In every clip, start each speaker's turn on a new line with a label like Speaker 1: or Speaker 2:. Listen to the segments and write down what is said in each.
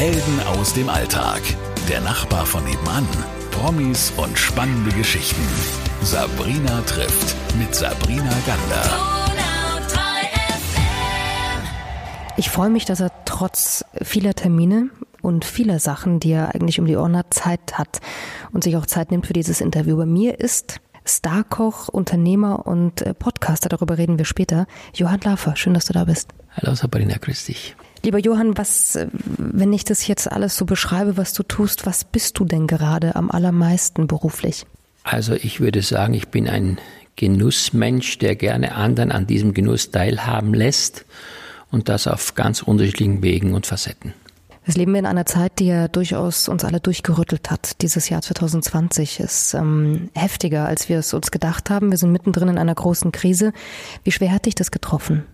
Speaker 1: Helden aus dem Alltag. Der Nachbar von nebenan. Promis und spannende Geschichten. Sabrina trifft mit Sabrina Gander.
Speaker 2: Ich freue mich, dass er trotz vieler Termine und vieler Sachen, die er eigentlich um die Ohren hat, Zeit hat und sich auch Zeit nimmt für dieses Interview. Bei mir ist Starkoch, Unternehmer und äh, Podcaster, darüber reden wir später. Johann Lafer, schön, dass du da bist.
Speaker 3: Hallo Sabrina, grüß dich.
Speaker 2: Lieber Johann, was, äh, wenn ich das jetzt alles so beschreibe, was du tust, was bist du denn gerade am allermeisten beruflich?
Speaker 3: Also ich würde sagen, ich bin ein Genussmensch, der gerne anderen an diesem Genuss teilhaben lässt und das auf ganz unterschiedlichen Wegen und Facetten.
Speaker 2: Das leben wir in einer Zeit, die ja durchaus uns alle durchgerüttelt hat. Dieses Jahr 2020 ist ähm, heftiger, als wir es uns gedacht haben. Wir sind mittendrin in einer großen Krise. Wie schwer hat dich das getroffen?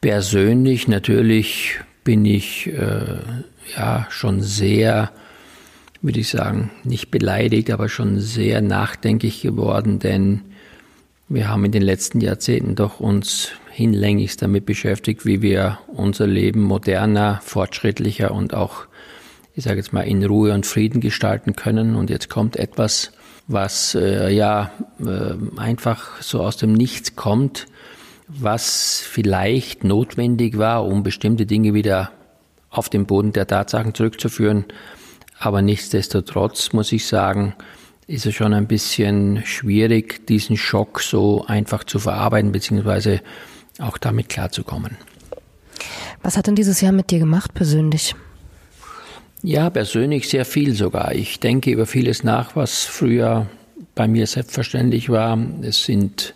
Speaker 3: Persönlich natürlich bin ich äh, ja schon sehr, würde ich sagen, nicht beleidigt, aber schon sehr nachdenklich geworden, denn wir haben in den letzten Jahrzehnten doch uns hinlänglich damit beschäftigt, wie wir unser Leben moderner, fortschrittlicher und auch, ich sage jetzt mal, in Ruhe und Frieden gestalten können. Und jetzt kommt etwas, was äh, ja äh, einfach so aus dem Nichts kommt, was vielleicht notwendig war, um bestimmte Dinge wieder auf den Boden der Tatsachen zurückzuführen. Aber nichtsdestotrotz muss ich sagen, ist es schon ein bisschen schwierig, diesen Schock so einfach zu verarbeiten, beziehungsweise auch damit klarzukommen.
Speaker 2: Was hat denn dieses Jahr mit dir gemacht persönlich?
Speaker 3: Ja, persönlich sehr viel sogar. Ich denke über vieles nach, was früher bei mir selbstverständlich war. Es sind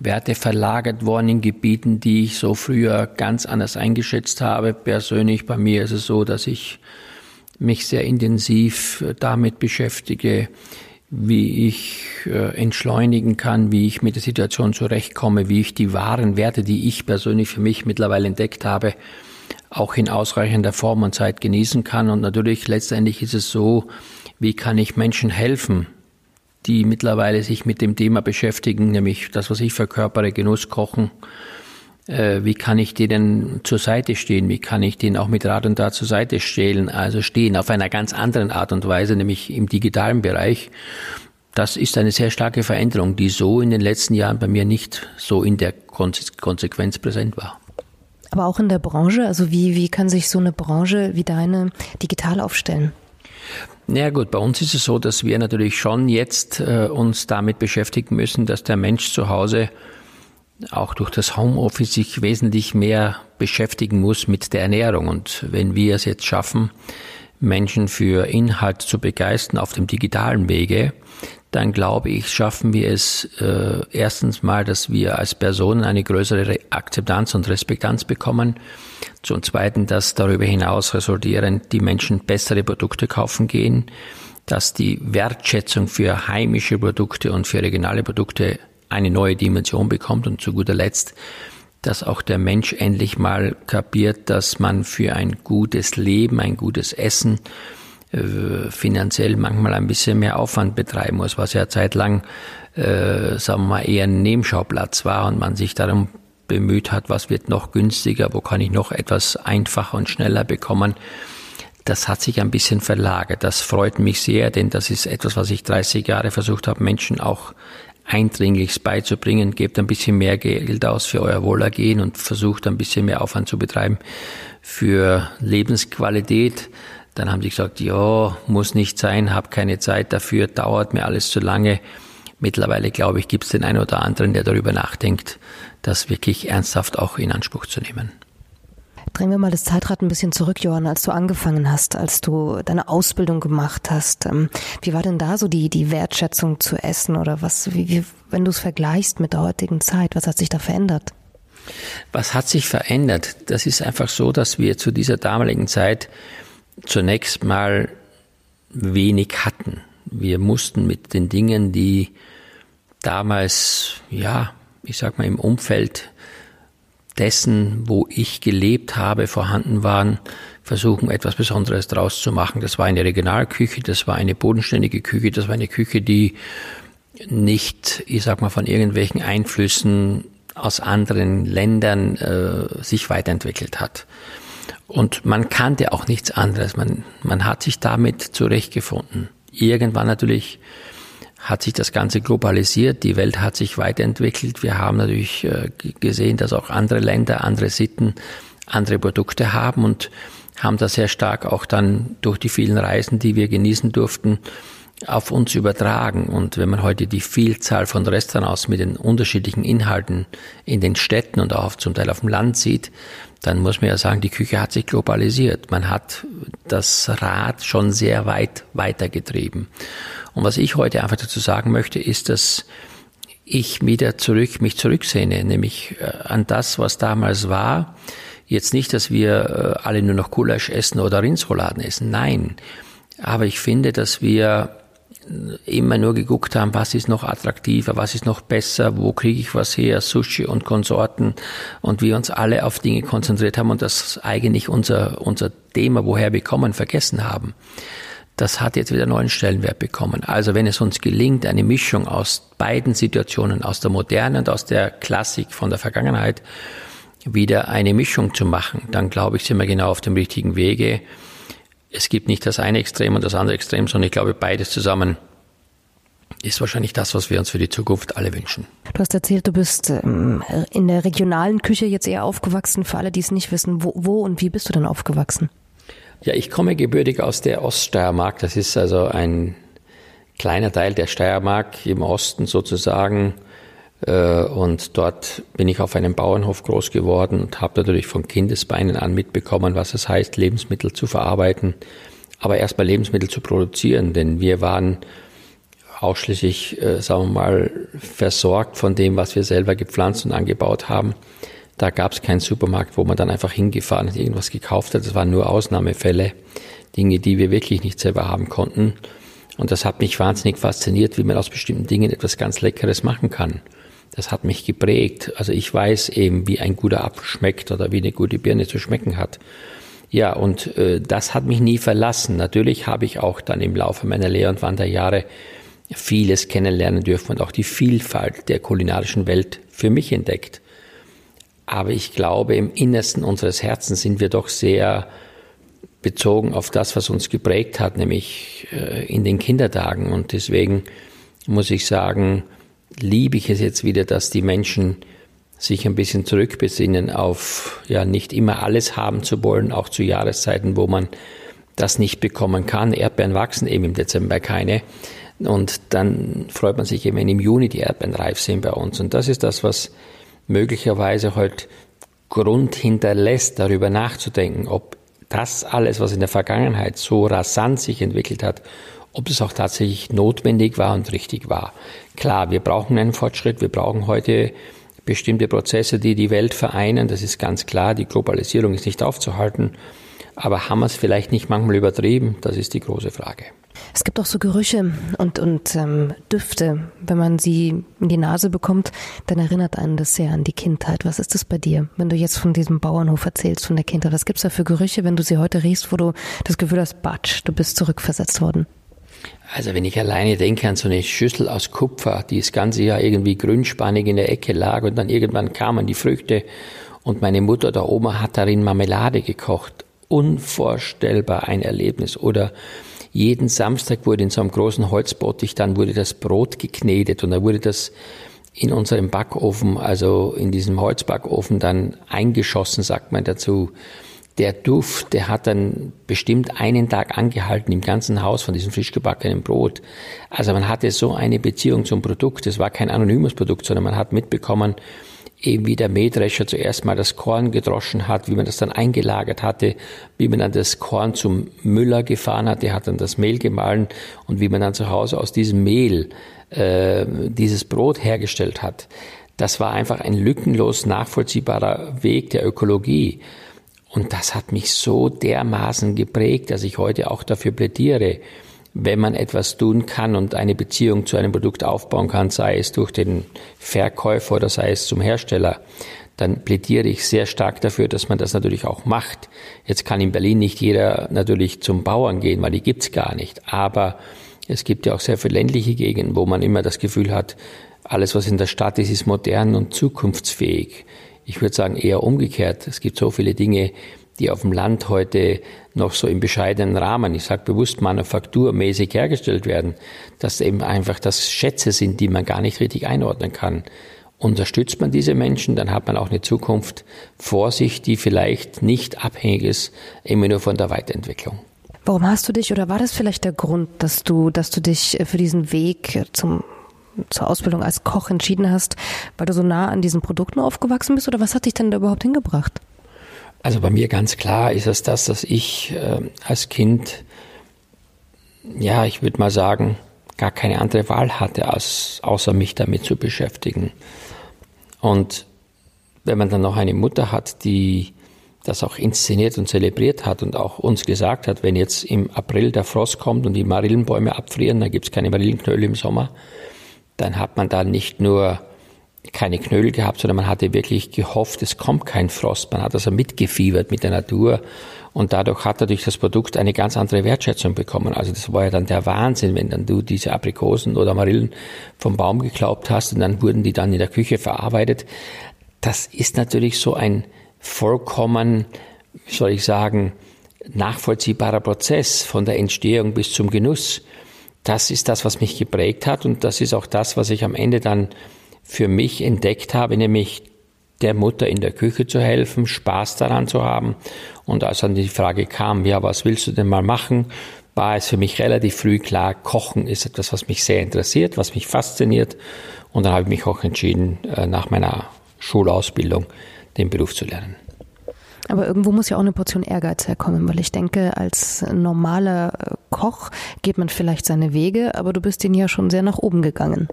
Speaker 3: Werte verlagert worden in Gebieten, die ich so früher ganz anders eingeschätzt habe. Persönlich bei mir ist es so, dass ich mich sehr intensiv damit beschäftige, wie ich äh, entschleunigen kann, wie ich mit der Situation zurechtkomme, wie ich die wahren Werte, die ich persönlich für mich mittlerweile entdeckt habe, auch in ausreichender Form und Zeit genießen kann. Und natürlich letztendlich ist es so, wie kann ich Menschen helfen, die mittlerweile sich mit dem Thema beschäftigen, nämlich das, was ich verkörpere, Genuss, Kochen, äh, wie kann ich denen zur Seite stehen, wie kann ich denen auch mit Rat und Tat zur Seite stehen, also stehen auf einer ganz anderen Art und Weise, nämlich im digitalen Bereich. Das ist eine sehr starke Veränderung, die so in den letzten Jahren bei mir nicht so in der Konsequenz präsent war.
Speaker 2: Aber auch in der Branche, also wie, wie kann sich so eine Branche wie deine digital aufstellen?
Speaker 3: Ja gut, bei uns ist es so, dass wir natürlich schon jetzt äh, uns damit beschäftigen müssen, dass der Mensch zu Hause auch durch das Homeoffice sich wesentlich mehr beschäftigen muss mit der Ernährung. Und wenn wir es jetzt schaffen, Menschen für Inhalt zu begeistern auf dem digitalen Wege, dann glaube ich, schaffen wir es äh, erstens mal, dass wir als Personen eine größere Akzeptanz und Respektanz bekommen. Zum Zweiten, dass darüber hinaus resultierend die Menschen bessere Produkte kaufen gehen, dass die Wertschätzung für heimische Produkte und für regionale Produkte eine neue Dimension bekommt und zu guter Letzt, dass auch der Mensch endlich mal kapiert, dass man für ein gutes Leben, ein gutes Essen finanziell manchmal ein bisschen mehr Aufwand betreiben muss, was ja zeitlang, äh, sagen wir mal, eher ein Nebenschauplatz war und man sich darum bemüht hat, was wird noch günstiger, wo kann ich noch etwas einfacher und schneller bekommen. Das hat sich ein bisschen verlagert. Das freut mich sehr, denn das ist etwas, was ich 30 Jahre versucht habe, Menschen auch Eindringlichst beizubringen, gebt ein bisschen mehr Geld aus für euer Wohlergehen und versucht ein bisschen mehr Aufwand zu betreiben für Lebensqualität. Dann haben sie gesagt, ja, muss nicht sein, habe keine Zeit dafür, dauert mir alles zu lange. Mittlerweile, glaube ich, gibt es den einen oder anderen, der darüber nachdenkt, das wirklich ernsthaft auch in Anspruch zu nehmen.
Speaker 2: Drehen wir mal das Zeitrad ein bisschen zurück, Johann, als du angefangen hast, als du deine Ausbildung gemacht hast. Ähm, wie war denn da so die, die Wertschätzung zu essen oder was, wie, wie, wenn du es vergleichst mit der heutigen Zeit, was hat sich da verändert?
Speaker 3: Was hat sich verändert? Das ist einfach so, dass wir zu dieser damaligen Zeit zunächst mal wenig hatten. Wir mussten mit den Dingen, die damals, ja, ich sag mal, im Umfeld dessen, wo ich gelebt habe, vorhanden waren, versuchen, etwas Besonderes draus zu machen. Das war eine Regionalküche, das war eine bodenständige Küche, das war eine Küche, die nicht, ich sag mal, von irgendwelchen Einflüssen aus anderen Ländern äh, sich weiterentwickelt hat. Und man kannte auch nichts anderes. Man, man hat sich damit zurechtgefunden. Irgendwann natürlich hat sich das Ganze globalisiert, die Welt hat sich weiterentwickelt. Wir haben natürlich äh, gesehen, dass auch andere Länder, andere Sitten, andere Produkte haben und haben das sehr stark auch dann durch die vielen Reisen, die wir genießen durften, auf uns übertragen. Und wenn man heute die Vielzahl von Restaurants mit den unterschiedlichen Inhalten in den Städten und auch zum Teil auf dem Land sieht, dann muss man ja sagen, die Küche hat sich globalisiert. Man hat das Rad schon sehr weit weitergetrieben. Und was ich heute einfach dazu sagen möchte, ist, dass ich wieder zurück, mich zurücksehne, nämlich äh, an das, was damals war. Jetzt nicht, dass wir äh, alle nur noch Gulasch essen oder Rindsrouladen essen. Nein. Aber ich finde, dass wir immer nur geguckt haben, was ist noch attraktiver, was ist noch besser, wo kriege ich was her, Sushi und Konsorten und wir uns alle auf Dinge konzentriert haben und das eigentlich unser, unser Thema, woher wir kommen, vergessen haben. Das hat jetzt wieder neuen Stellenwert bekommen. Also wenn es uns gelingt, eine Mischung aus beiden Situationen, aus der Moderne und aus der Klassik von der Vergangenheit, wieder eine Mischung zu machen, dann glaube ich, sind wir genau auf dem richtigen Wege es gibt nicht das eine Extrem und das andere Extrem, sondern ich glaube, beides zusammen ist wahrscheinlich das, was wir uns für die Zukunft alle wünschen.
Speaker 2: Du hast erzählt, du bist ähm, in der regionalen Küche jetzt eher aufgewachsen. Für alle, die es nicht wissen, wo, wo und wie bist du denn aufgewachsen?
Speaker 3: Ja, ich komme gebürtig aus der Oststeiermark. Das ist also ein kleiner Teil der Steiermark im Osten sozusagen. Äh, und dort bin ich auf einem Bauernhof groß geworden und habe natürlich von Kindesbeinen an mitbekommen, was es heißt, Lebensmittel zu verarbeiten, aber erstmal Lebensmittel zu produzieren, denn wir waren ausschließlich, äh, sagen wir mal, versorgt von dem, was wir selber gepflanzt und angebaut haben. Da gab es keinen Supermarkt, wo man dann einfach hingefahren und irgendwas gekauft hat. Das waren nur Ausnahmefälle, Dinge, die wir wirklich nicht selber haben konnten. Und das hat mich wahnsinnig fasziniert, wie man aus bestimmten Dingen etwas ganz Leckeres machen kann das hat mich geprägt. Also ich weiß eben, wie ein guter Apfel schmeckt oder wie eine gute Birne zu schmecken hat. Ja, und äh, das hat mich nie verlassen. Natürlich habe ich auch dann im Laufe meiner Lehr- und Wanderjahre vieles kennenlernen dürfen und auch die Vielfalt der kulinarischen Welt für mich entdeckt. Aber ich glaube, im Innersten unseres Herzens sind wir doch sehr bezogen auf das, was uns geprägt hat, nämlich äh, in den Kindertagen. Und deswegen muss ich sagen, liebe ich es jetzt wieder, dass die Menschen sich ein bisschen zurückbesinnen auf, ja, nicht immer alles haben zu wollen, auch zu Jahreszeiten, wo man das nicht bekommen kann. Erdbeeren wachsen eben im Dezember keine. Und dann freut man sich eben, wenn im Juni die Erdbeeren reif sind bei uns. Und das ist das, was möglicherweise halt Grund hinterlässt, darüber nachzudenken, ob das alles, was in der Vergangenheit so rasant sich entwickelt hat, ob es auch tatsächlich notwendig war und richtig war. Klar, wir brauchen einen Fortschritt, wir brauchen heute bestimmte Prozesse, die die Welt vereinen, das ist ganz klar, die Globalisierung ist nicht aufzuhalten, aber haben wir es vielleicht nicht manchmal übertrieben, das ist die große Frage.
Speaker 2: Es gibt auch so Gerüche und, und ähm, Düfte. Wenn man sie in die Nase bekommt, dann erinnert einen das sehr an die Kindheit. Was ist das bei dir, wenn du jetzt von diesem Bauernhof erzählst, von der Kindheit? Was gibt es da für Gerüche, wenn du sie heute riechst, wo du das Gefühl hast, Batsch, du bist zurückversetzt worden?
Speaker 3: Also wenn ich alleine denke an so eine Schüssel aus Kupfer, die das ganze Jahr irgendwie grünspannig in der Ecke lag und dann irgendwann kamen die Früchte und meine Mutter da oben hat darin Marmelade gekocht. Unvorstellbar ein Erlebnis. Oder jeden Samstag wurde in so einem großen Holzbottich, dann wurde das Brot geknetet und dann wurde das in unserem Backofen, also in diesem Holzbackofen dann eingeschossen, sagt man dazu der Duft, der hat dann bestimmt einen Tag angehalten im ganzen Haus von diesem frisch gebackenen Brot. Also man hatte so eine Beziehung zum Produkt. Es war kein anonymes Produkt, sondern man hat mitbekommen, eben wie der Mähdrescher zuerst mal das Korn gedroschen hat, wie man das dann eingelagert hatte, wie man dann das Korn zum Müller gefahren hat, der hat dann das Mehl gemahlen und wie man dann zu Hause aus diesem Mehl äh, dieses Brot hergestellt hat. Das war einfach ein lückenlos nachvollziehbarer Weg der Ökologie. Und das hat mich so dermaßen geprägt, dass ich heute auch dafür plädiere, wenn man etwas tun kann und eine Beziehung zu einem Produkt aufbauen kann, sei es durch den Verkäufer oder sei es zum Hersteller, dann plädiere ich sehr stark dafür, dass man das natürlich auch macht. Jetzt kann in Berlin nicht jeder natürlich zum Bauern gehen, weil die gibt's gar nicht. Aber es gibt ja auch sehr viele ländliche Gegenden, wo man immer das Gefühl hat, alles, was in der Stadt ist, ist modern und zukunftsfähig. Ich würde sagen eher umgekehrt. Es gibt so viele Dinge, die auf dem Land heute noch so im bescheidenen Rahmen, ich sage bewusst manufakturmäßig hergestellt werden, dass eben einfach das Schätze sind, die man gar nicht richtig einordnen kann. Unterstützt man diese Menschen, dann hat man auch eine Zukunft vor sich, die vielleicht nicht abhängig ist immer nur von der Weiterentwicklung.
Speaker 2: Warum hast du dich oder war das vielleicht der Grund, dass du, dass du dich für diesen Weg zum zur Ausbildung als Koch entschieden hast, weil du so nah an diesen Produkten aufgewachsen bist oder was hat dich denn da überhaupt hingebracht?
Speaker 3: Also bei mir ganz klar ist es das, dass ich äh, als Kind, ja, ich würde mal sagen, gar keine andere Wahl hatte, als, außer mich damit zu beschäftigen. Und wenn man dann noch eine Mutter hat, die das auch inszeniert und zelebriert hat und auch uns gesagt hat, wenn jetzt im April der Frost kommt und die Marillenbäume abfrieren, dann gibt es keine Marillenknölle im Sommer, dann hat man da nicht nur keine Knödel gehabt, sondern man hatte wirklich gehofft, es kommt kein Frost. Man hat also mitgefiebert mit der Natur und dadurch hat durch das Produkt eine ganz andere Wertschätzung bekommen. Also das war ja dann der Wahnsinn, wenn dann du diese Aprikosen oder Marillen vom Baum geklaubt hast und dann wurden die dann in der Küche verarbeitet. Das ist natürlich so ein vollkommen, wie soll ich sagen, nachvollziehbarer Prozess von der Entstehung bis zum Genuss das ist das, was mich geprägt hat und das ist auch das, was ich am Ende dann für mich entdeckt habe, nämlich der Mutter in der Küche zu helfen, Spaß daran zu haben. Und als dann die Frage kam, ja, was willst du denn mal machen, war es für mich relativ früh klar, Kochen ist etwas, was mich sehr interessiert, was mich fasziniert. Und dann habe ich mich auch entschieden, äh, nach meiner Schulausbildung den Beruf zu lernen.
Speaker 2: Aber irgendwo muss ja auch eine Portion Ehrgeiz herkommen, weil ich denke, als normaler äh, Koch geht man vielleicht seine Wege, aber du bist ihn ja schon sehr nach oben gegangen.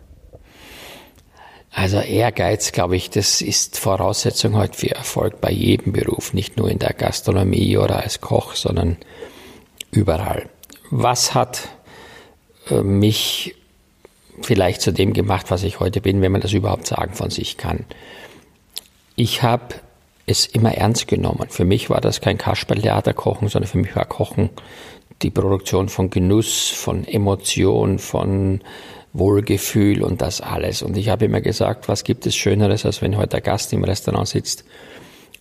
Speaker 3: Also Ehrgeiz, glaube ich, das ist Voraussetzung heute für Erfolg bei jedem Beruf, nicht nur in der Gastronomie oder als Koch, sondern überall. Was hat äh, mich vielleicht zu dem gemacht, was ich heute bin, wenn man das überhaupt sagen von sich kann? Ich habe es immer ernst genommen. Für mich war das kein Kasperltheater-Kochen, sondern für mich war Kochen die Produktion von Genuss, von Emotion, von Wohlgefühl und das alles. Und ich habe immer gesagt, was gibt es Schöneres, als wenn heute der Gast im Restaurant sitzt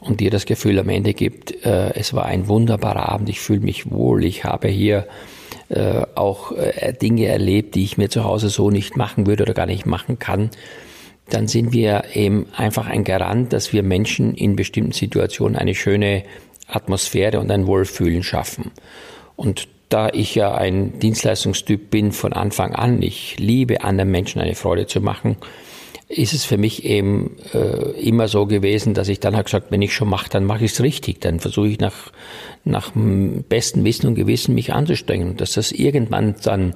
Speaker 3: und dir das Gefühl am Ende gibt, äh, es war ein wunderbarer Abend, ich fühle mich wohl, ich habe hier äh, auch äh, Dinge erlebt, die ich mir zu Hause so nicht machen würde oder gar nicht machen kann dann sind wir eben einfach ein Garant, dass wir Menschen in bestimmten Situationen eine schöne Atmosphäre und ein Wohlfühlen schaffen. Und da ich ja ein Dienstleistungstyp bin von Anfang an, ich liebe anderen Menschen eine Freude zu machen, ist es für mich eben äh, immer so gewesen, dass ich dann halt gesagt, wenn ich schon mache, dann mache ich es richtig. Dann versuche ich nach, nach bestem Wissen und Gewissen mich anzustrengen. Dass das irgendwann dann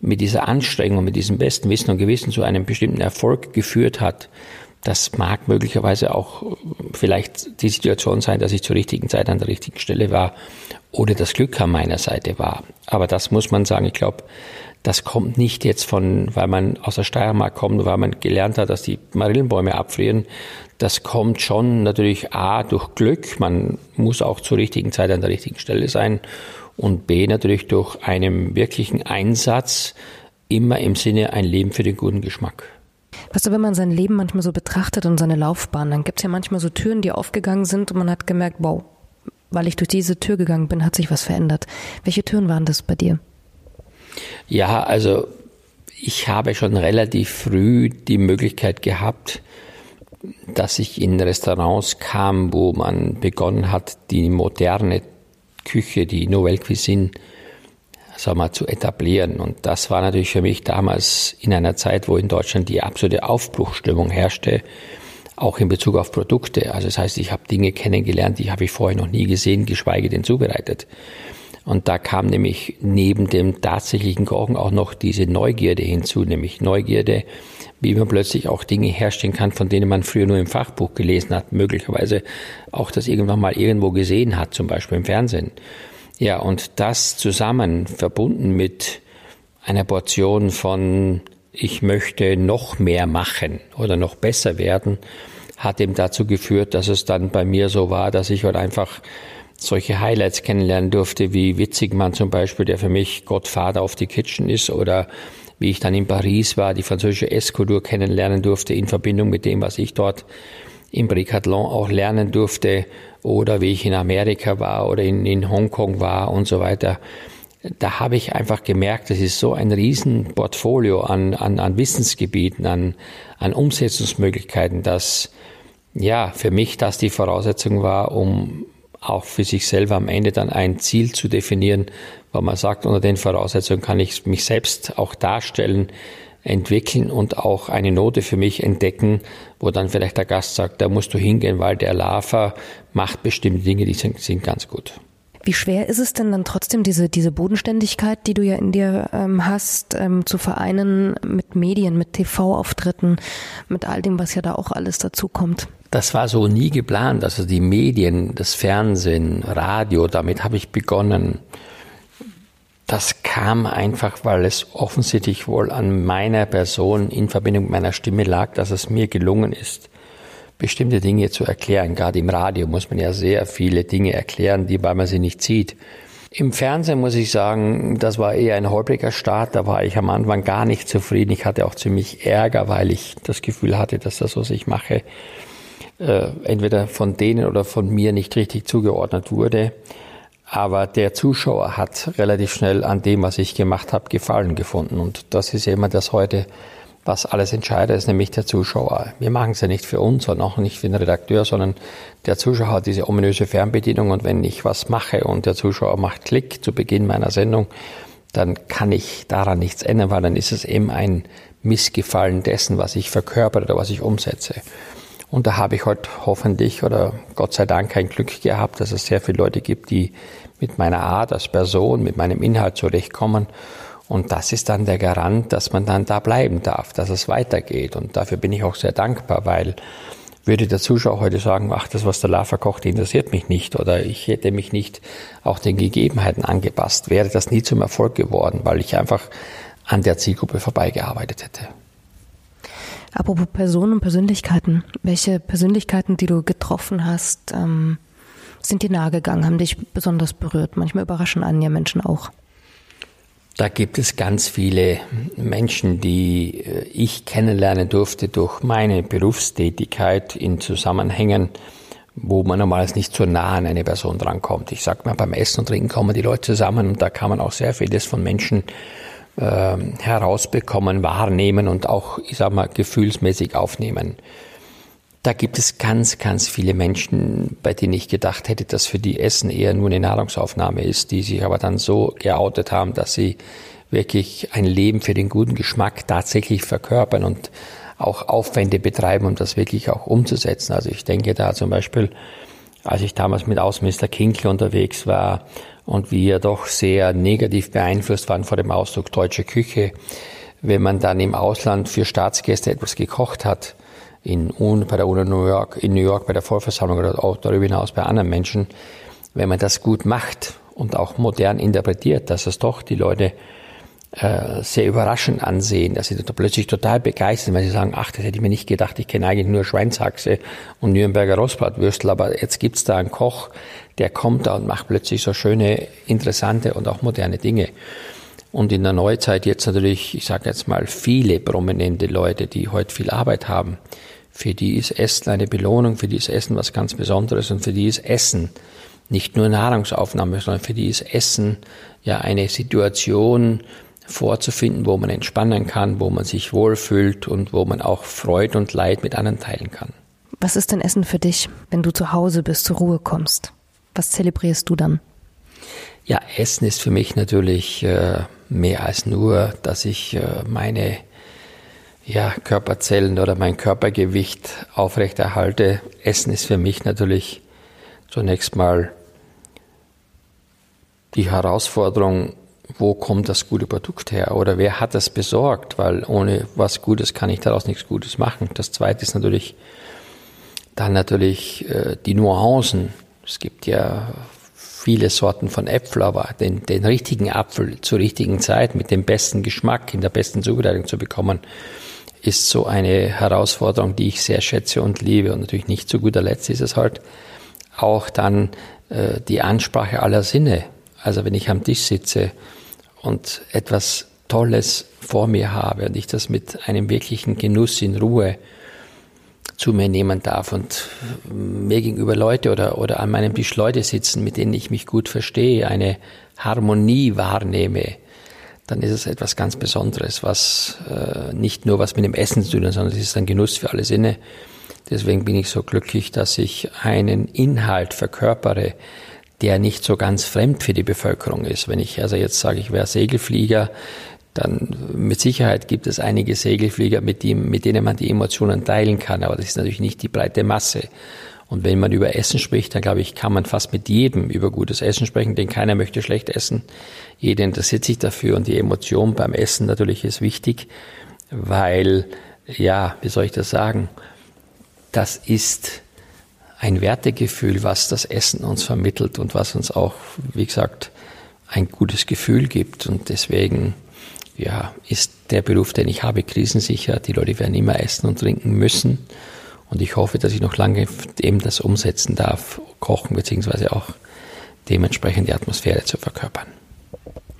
Speaker 3: mit dieser Anstrengung, mit diesem besten Wissen und Gewissen zu einem bestimmten Erfolg geführt hat, das mag möglicherweise auch vielleicht die Situation sein, dass ich zur richtigen Zeit an der richtigen Stelle war oder das Glück an meiner Seite war. Aber das muss man sagen, ich glaube, das kommt nicht jetzt von, weil man aus der Steiermark kommt, weil man gelernt hat, dass die Marillenbäume abfrieren. Das kommt schon natürlich A durch Glück. Man muss auch zur richtigen Zeit an der richtigen Stelle sein und B natürlich durch einen wirklichen Einsatz immer im Sinne ein Leben für den guten Geschmack.
Speaker 2: Weißt du, wenn man sein Leben manchmal so betrachtet und seine Laufbahn, dann gibt es ja manchmal so Türen, die aufgegangen sind und man hat gemerkt, wow, weil ich durch diese Tür gegangen bin, hat sich was verändert. Welche Türen waren das bei dir?
Speaker 3: Ja, also ich habe schon relativ früh die Möglichkeit gehabt, dass ich in Restaurants kam, wo man begonnen hat, die moderne Küche, die Nouvelle Cuisine, sagen wir, zu etablieren. Und das war natürlich für mich damals in einer Zeit, wo in Deutschland die absolute Aufbruchstimmung herrschte, auch in Bezug auf Produkte. Also das heißt, ich habe Dinge kennengelernt, die habe ich vorher noch nie gesehen, geschweige denn zubereitet. Und da kam nämlich neben dem tatsächlichen Kochen auch noch diese Neugierde hinzu, nämlich Neugierde, wie man plötzlich auch Dinge herstellen kann, von denen man früher nur im Fachbuch gelesen hat, möglicherweise auch das irgendwann mal irgendwo gesehen hat, zum Beispiel im Fernsehen. Ja, und das zusammen verbunden mit einer Portion von ich möchte noch mehr machen oder noch besser werden, hat eben dazu geführt, dass es dann bei mir so war, dass ich halt einfach solche Highlights kennenlernen durfte, wie Witzigmann zum Beispiel, der für mich Gottvater auf die Kitchen ist, oder wie ich dann in Paris war, die französische Esskultur kennenlernen durfte in Verbindung mit dem, was ich dort im Bricathlon auch lernen durfte oder wie ich in Amerika war oder in, in Hongkong war und so weiter. Da habe ich einfach gemerkt, das ist so ein Riesenportfolio an, an, an Wissensgebieten, an, an Umsetzungsmöglichkeiten, dass ja für mich das die Voraussetzung war, um auch für sich selber am Ende dann ein Ziel zu definieren, weil man sagt, unter den Voraussetzungen kann ich mich selbst auch darstellen, entwickeln und auch eine Note für mich entdecken, wo dann vielleicht der Gast sagt, da musst du hingehen, weil der Lava macht bestimmte Dinge, die sind, sind ganz gut.
Speaker 2: Wie schwer ist es denn dann trotzdem, diese, diese Bodenständigkeit, die du ja in dir ähm, hast, ähm, zu vereinen mit Medien, mit TV-Auftritten, mit all dem, was ja da auch alles dazu kommt?
Speaker 3: Das war so nie geplant. Also die Medien, das Fernsehen, Radio, damit habe ich begonnen. Das kam einfach, weil es offensichtlich wohl an meiner Person in Verbindung mit meiner Stimme lag, dass es mir gelungen ist, bestimmte Dinge zu erklären. Gerade im Radio muss man ja sehr viele Dinge erklären, die, man sie nicht sieht. Im Fernsehen muss ich sagen, das war eher ein holpriger Start. Da war ich am Anfang gar nicht zufrieden. Ich hatte auch ziemlich Ärger, weil ich das Gefühl hatte, dass das, was ich mache, äh, entweder von denen oder von mir nicht richtig zugeordnet wurde. Aber der Zuschauer hat relativ schnell an dem, was ich gemacht habe, Gefallen gefunden. Und das ist immer das heute, was alles entscheidet, ist nämlich der Zuschauer. Wir machen es ja nicht für uns und auch nicht für den Redakteur, sondern der Zuschauer hat diese ominöse Fernbedienung und wenn ich was mache und der Zuschauer macht Klick zu Beginn meiner Sendung, dann kann ich daran nichts ändern, weil dann ist es eben ein Missgefallen dessen, was ich verkörpere oder was ich umsetze. Und da habe ich heute hoffentlich oder Gott sei Dank kein Glück gehabt, dass es sehr viele Leute gibt, die mit meiner Art als Person, mit meinem Inhalt zurechtkommen. Und das ist dann der Garant, dass man dann da bleiben darf, dass es weitergeht. Und dafür bin ich auch sehr dankbar, weil würde der Zuschauer heute sagen, ach, das, was der Lava kocht, interessiert mich nicht oder ich hätte mich nicht auch den Gegebenheiten angepasst, wäre das nie zum Erfolg geworden, weil ich einfach an der Zielgruppe vorbeigearbeitet hätte.
Speaker 2: Apropos Personen und Persönlichkeiten. Welche Persönlichkeiten, die du getroffen hast, ähm, sind dir nahegegangen, haben dich besonders berührt? Manchmal überraschen einen ja Menschen auch.
Speaker 3: Da gibt es ganz viele Menschen, die äh, ich kennenlernen durfte durch meine Berufstätigkeit in Zusammenhängen, wo man normalerweise nicht so nah an eine Person drankommt. Ich sag mal, beim Essen und Trinken kommen die Leute zusammen und da kann man auch sehr vieles von Menschen äh, herausbekommen, wahrnehmen und auch, ich sag mal, gefühlsmäßig aufnehmen. Da gibt es ganz, ganz viele Menschen, bei denen ich gedacht hätte, dass für die Essen eher nur eine Nahrungsaufnahme ist, die sich aber dann so geoutet haben, dass sie wirklich ein Leben für den guten Geschmack tatsächlich verkörpern und auch Aufwände betreiben, um das wirklich auch umzusetzen. Also ich denke da zum Beispiel, als ich damals mit Außenminister Kinkl unterwegs war und wir doch sehr negativ beeinflusst waren vor dem Ausdruck deutsche Küche. Wenn man dann im Ausland für Staatsgäste etwas gekocht hat, in, bei der UNO New York, in New York bei der Vollversammlung oder auch darüber hinaus bei anderen Menschen, wenn man das gut macht und auch modern interpretiert, dass es doch die Leute äh, sehr überraschend ansehen, dass sie plötzlich total begeistert sind, weil sie sagen, ach, das hätte ich mir nicht gedacht, ich kenne eigentlich nur Schweinshaxe und Nürnberger Rostbratwürstel, aber jetzt gibt's da einen Koch, der kommt da und macht plötzlich so schöne, interessante und auch moderne Dinge. Und in der Neuzeit jetzt natürlich, ich sage jetzt mal, viele prominente Leute, die heute viel Arbeit haben, für die ist Essen eine Belohnung, für die ist Essen was ganz Besonderes und für die ist Essen nicht nur Nahrungsaufnahme, sondern für die ist Essen ja eine Situation, vorzufinden, wo man entspannen kann, wo man sich wohlfühlt und wo man auch Freude und Leid mit anderen teilen kann.
Speaker 2: Was ist denn Essen für dich, wenn du zu Hause bist, zur Ruhe kommst? Was zelebrierst du dann?
Speaker 3: Ja, Essen ist für mich natürlich äh, mehr als nur, dass ich äh, meine ja, Körperzellen oder mein Körpergewicht aufrechterhalte. Essen ist für mich natürlich zunächst mal die Herausforderung, wo kommt das gute Produkt her oder wer hat das besorgt, weil ohne was Gutes kann ich daraus nichts Gutes machen. Das zweite ist natürlich dann natürlich äh, die Nuancen. Es gibt ja viele Sorten von Äpfel, aber den, den richtigen Apfel zur richtigen Zeit mit dem besten Geschmack in der besten Zubereitung zu bekommen, ist so eine Herausforderung, die ich sehr schätze und liebe. Und natürlich nicht zu guter Letzt ist es halt auch dann äh, die Ansprache aller Sinne. Also wenn ich am Tisch sitze und etwas Tolles vor mir habe und ich das mit einem wirklichen Genuss in Ruhe zu mir nehmen darf und mir gegenüber Leute oder, oder an meinem Tisch Leute sitzen, mit denen ich mich gut verstehe, eine Harmonie wahrnehme, dann ist es etwas ganz Besonderes, was äh, nicht nur was mit dem Essen zu tun hat, sondern es ist ein Genuss für alle Sinne. Deswegen bin ich so glücklich, dass ich einen Inhalt verkörpere, der nicht so ganz fremd für die Bevölkerung ist. Wenn ich also jetzt sage, ich wäre Segelflieger, dann mit Sicherheit gibt es einige Segelflieger, mit, dem, mit denen man die Emotionen teilen kann, aber das ist natürlich nicht die breite Masse. Und wenn man über Essen spricht, dann glaube ich, kann man fast mit jedem über gutes Essen sprechen, denn keiner möchte schlecht essen. Jeder interessiert sich dafür und die Emotion beim Essen natürlich ist wichtig, weil, ja, wie soll ich das sagen? Das ist ein Wertegefühl, was das Essen uns vermittelt und was uns auch, wie gesagt, ein gutes Gefühl gibt. Und deswegen ja, ist der Beruf, den ich habe, krisensicher. Die Leute werden immer essen und trinken müssen. Und ich hoffe, dass ich noch lange eben das umsetzen darf, kochen beziehungsweise auch dementsprechend die Atmosphäre zu verkörpern.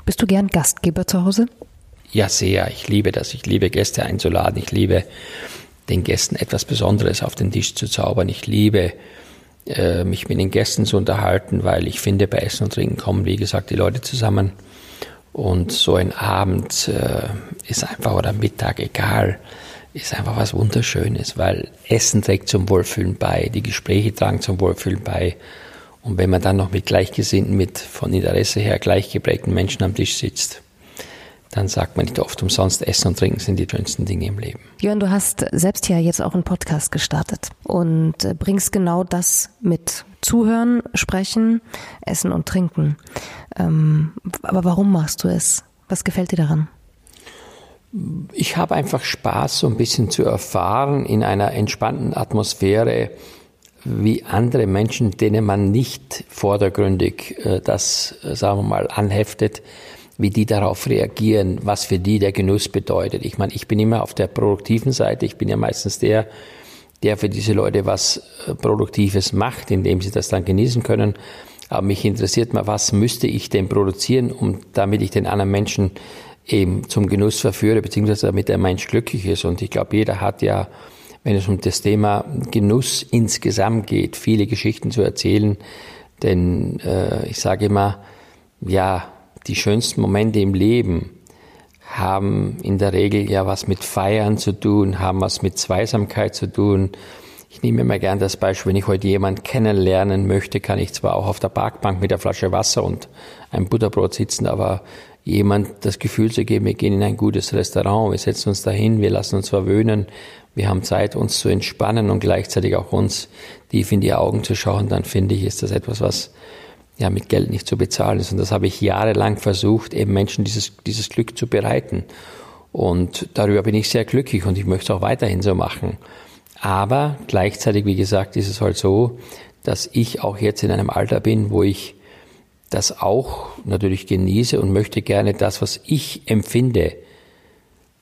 Speaker 2: Bist du gern Gastgeber zu Hause?
Speaker 3: Ja, sehr. Ich liebe das. Ich liebe Gäste einzuladen. Ich liebe den Gästen etwas Besonderes auf den Tisch zu zaubern. Ich liebe äh, mich mit den Gästen zu unterhalten, weil ich finde, bei Essen und Trinken kommen, wie gesagt, die Leute zusammen. Und so ein Abend äh, ist einfach, oder Mittag, egal, ist einfach was Wunderschönes, weil Essen trägt zum Wohlfühlen bei, die Gespräche tragen zum Wohlfühlen bei. Und wenn man dann noch mit Gleichgesinnten, mit von Interesse her gleichgeprägten Menschen am Tisch sitzt, dann sagt man nicht oft umsonst, Essen und Trinken sind die schönsten Dinge im Leben.
Speaker 2: Jörn, du hast selbst ja jetzt auch einen Podcast gestartet und äh, bringst genau das mit. Zuhören, sprechen, essen und trinken. Ähm, aber warum machst du es? Was gefällt dir daran?
Speaker 3: Ich habe einfach Spaß, so ein bisschen zu erfahren in einer entspannten Atmosphäre, wie andere Menschen, denen man nicht vordergründig äh, das, äh, sagen wir mal, anheftet, wie die darauf reagieren, was für die der Genuss bedeutet. Ich meine, ich bin immer auf der produktiven Seite. Ich bin ja meistens der, der für diese Leute was äh, Produktives macht, indem sie das dann genießen können. Aber mich interessiert mal, was müsste ich denn produzieren, um damit ich den anderen Menschen eben zum Genuss verführe, beziehungsweise damit der Mensch glücklich ist. Und ich glaube, jeder hat ja, wenn es um das Thema Genuss insgesamt geht, viele Geschichten zu erzählen. Denn äh, ich sage immer, ja, die schönsten Momente im Leben haben in der Regel ja was mit Feiern zu tun, haben was mit Zweisamkeit zu tun. Ich nehme immer gern das Beispiel, wenn ich heute jemanden kennenlernen möchte, kann ich zwar auch auf der Parkbank mit der Flasche Wasser und einem Butterbrot sitzen, aber jemand das Gefühl zu geben, wir gehen in ein gutes Restaurant, wir setzen uns dahin, wir lassen uns verwöhnen, wir haben Zeit, uns zu entspannen und gleichzeitig auch uns tief in die Augen zu schauen, dann finde ich, ist das etwas, was ja, mit Geld nicht zu bezahlen ist. Und das habe ich jahrelang versucht, eben Menschen dieses, dieses Glück zu bereiten. Und darüber bin ich sehr glücklich und ich möchte es auch weiterhin so machen. Aber gleichzeitig, wie gesagt, ist es halt so, dass ich auch jetzt in einem Alter bin, wo ich das auch natürlich genieße und möchte gerne das, was ich empfinde,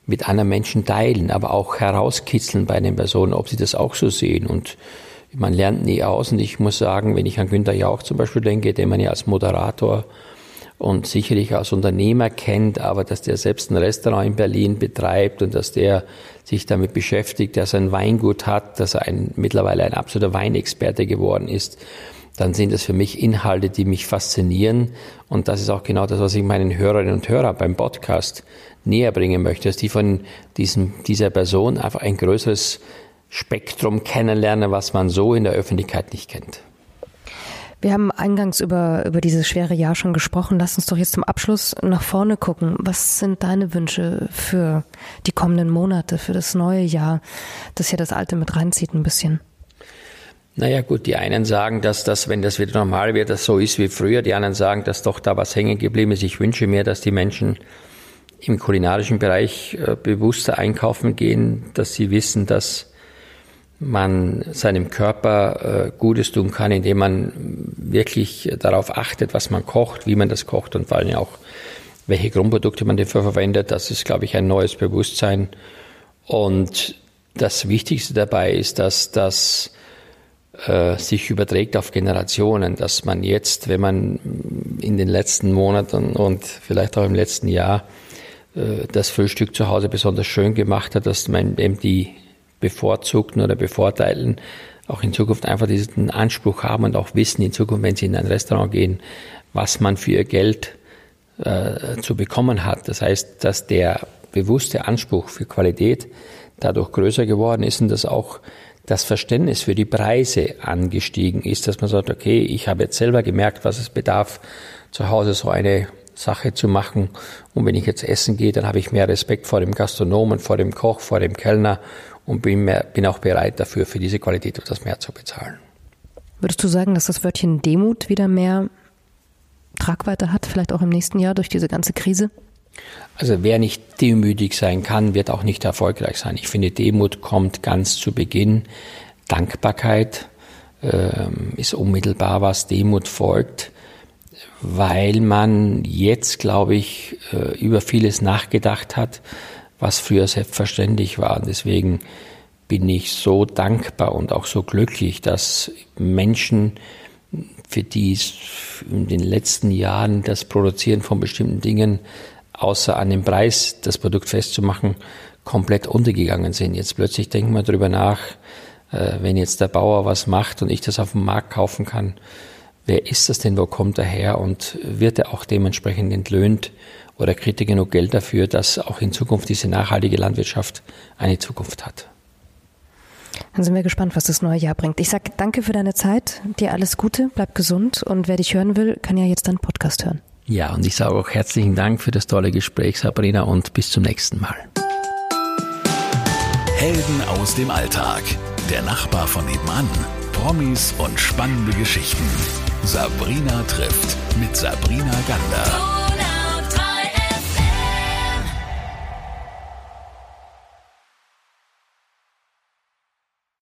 Speaker 3: mit anderen Menschen teilen, aber auch herauskitzeln bei den Personen, ob sie das auch so sehen. Und man lernt nie aus und ich muss sagen, wenn ich an Günter Jauch zum Beispiel denke, den man ja als Moderator und sicherlich als Unternehmer kennt, aber dass der selbst ein Restaurant in Berlin betreibt und dass der sich damit beschäftigt, dass er ein Weingut hat, dass er ein, mittlerweile ein absoluter Weinexperte geworden ist, dann sind das für mich Inhalte, die mich faszinieren. Und das ist auch genau das, was ich meinen Hörerinnen und Hörern beim Podcast näher bringen möchte, dass die von diesem, dieser Person einfach ein größeres Spektrum kennenlernen, was man so in der Öffentlichkeit nicht kennt.
Speaker 2: Wir haben eingangs über, über dieses schwere Jahr schon gesprochen. Lass uns doch jetzt zum Abschluss nach vorne gucken. Was sind deine Wünsche für die kommenden Monate, für das neue Jahr, das ja das alte mit reinzieht ein bisschen?
Speaker 3: Naja gut, die einen sagen, dass das, wenn das wieder normal wird, das so ist wie früher. Die anderen sagen, dass doch da was hängen geblieben ist. Ich wünsche mir, dass die Menschen im kulinarischen Bereich äh, bewusster einkaufen gehen, dass sie wissen, dass man seinem Körper äh, Gutes tun kann, indem man wirklich darauf achtet, was man kocht, wie man das kocht und vor allem auch, welche Grundprodukte man dafür verwendet. Das ist, glaube ich, ein neues Bewusstsein. Und das Wichtigste dabei ist, dass das äh, sich überträgt auf Generationen, dass man jetzt, wenn man in den letzten Monaten und vielleicht auch im letzten Jahr äh, das Frühstück zu Hause besonders schön gemacht hat, dass man eben die bevorzugten oder bevorteilen, auch in Zukunft einfach diesen Anspruch haben und auch wissen in Zukunft, wenn sie in ein Restaurant gehen, was man für ihr Geld äh, zu bekommen hat. Das heißt, dass der bewusste Anspruch für Qualität dadurch größer geworden ist und dass auch das Verständnis für die Preise angestiegen ist, dass man sagt, okay, ich habe jetzt selber gemerkt, was es bedarf, zu Hause so eine Sache zu machen. Und wenn ich jetzt essen gehe, dann habe ich mehr Respekt vor dem Gastronomen, vor dem Koch, vor dem Kellner und bin, mehr, bin auch bereit dafür, für diese Qualität etwas mehr zu bezahlen.
Speaker 2: Würdest du sagen, dass das Wörtchen Demut wieder mehr Tragweite hat, vielleicht auch im nächsten Jahr durch diese ganze Krise?
Speaker 3: Also wer nicht demütig sein kann, wird auch nicht erfolgreich sein. Ich finde, Demut kommt ganz zu Beginn. Dankbarkeit ähm, ist unmittelbar, was Demut folgt, weil man jetzt, glaube ich, äh, über vieles nachgedacht hat, was früher selbstverständlich war. Deswegen bin ich so dankbar und auch so glücklich, dass Menschen, für die es in den letzten Jahren das Produzieren von bestimmten Dingen außer an dem Preis das Produkt festzumachen, komplett untergegangen sind. Jetzt plötzlich denken wir darüber nach, äh, wenn jetzt der Bauer was macht und ich das auf dem Markt kaufen kann, wer ist das denn, wo kommt er her und wird er auch dementsprechend entlöhnt oder kriegt er genug Geld dafür, dass auch in Zukunft diese nachhaltige Landwirtschaft eine Zukunft hat.
Speaker 2: Dann sind wir gespannt, was das neue Jahr bringt. Ich sage danke für deine Zeit, dir alles Gute, bleib gesund und wer dich hören will, kann ja jetzt deinen Podcast hören.
Speaker 3: Ja, und ich sage auch herzlichen Dank für das tolle Gespräch, Sabrina, und bis zum nächsten Mal.
Speaker 1: Helden aus dem Alltag. Der Nachbar von nebenan. Promis und spannende Geschichten. Sabrina trifft mit Sabrina Gander.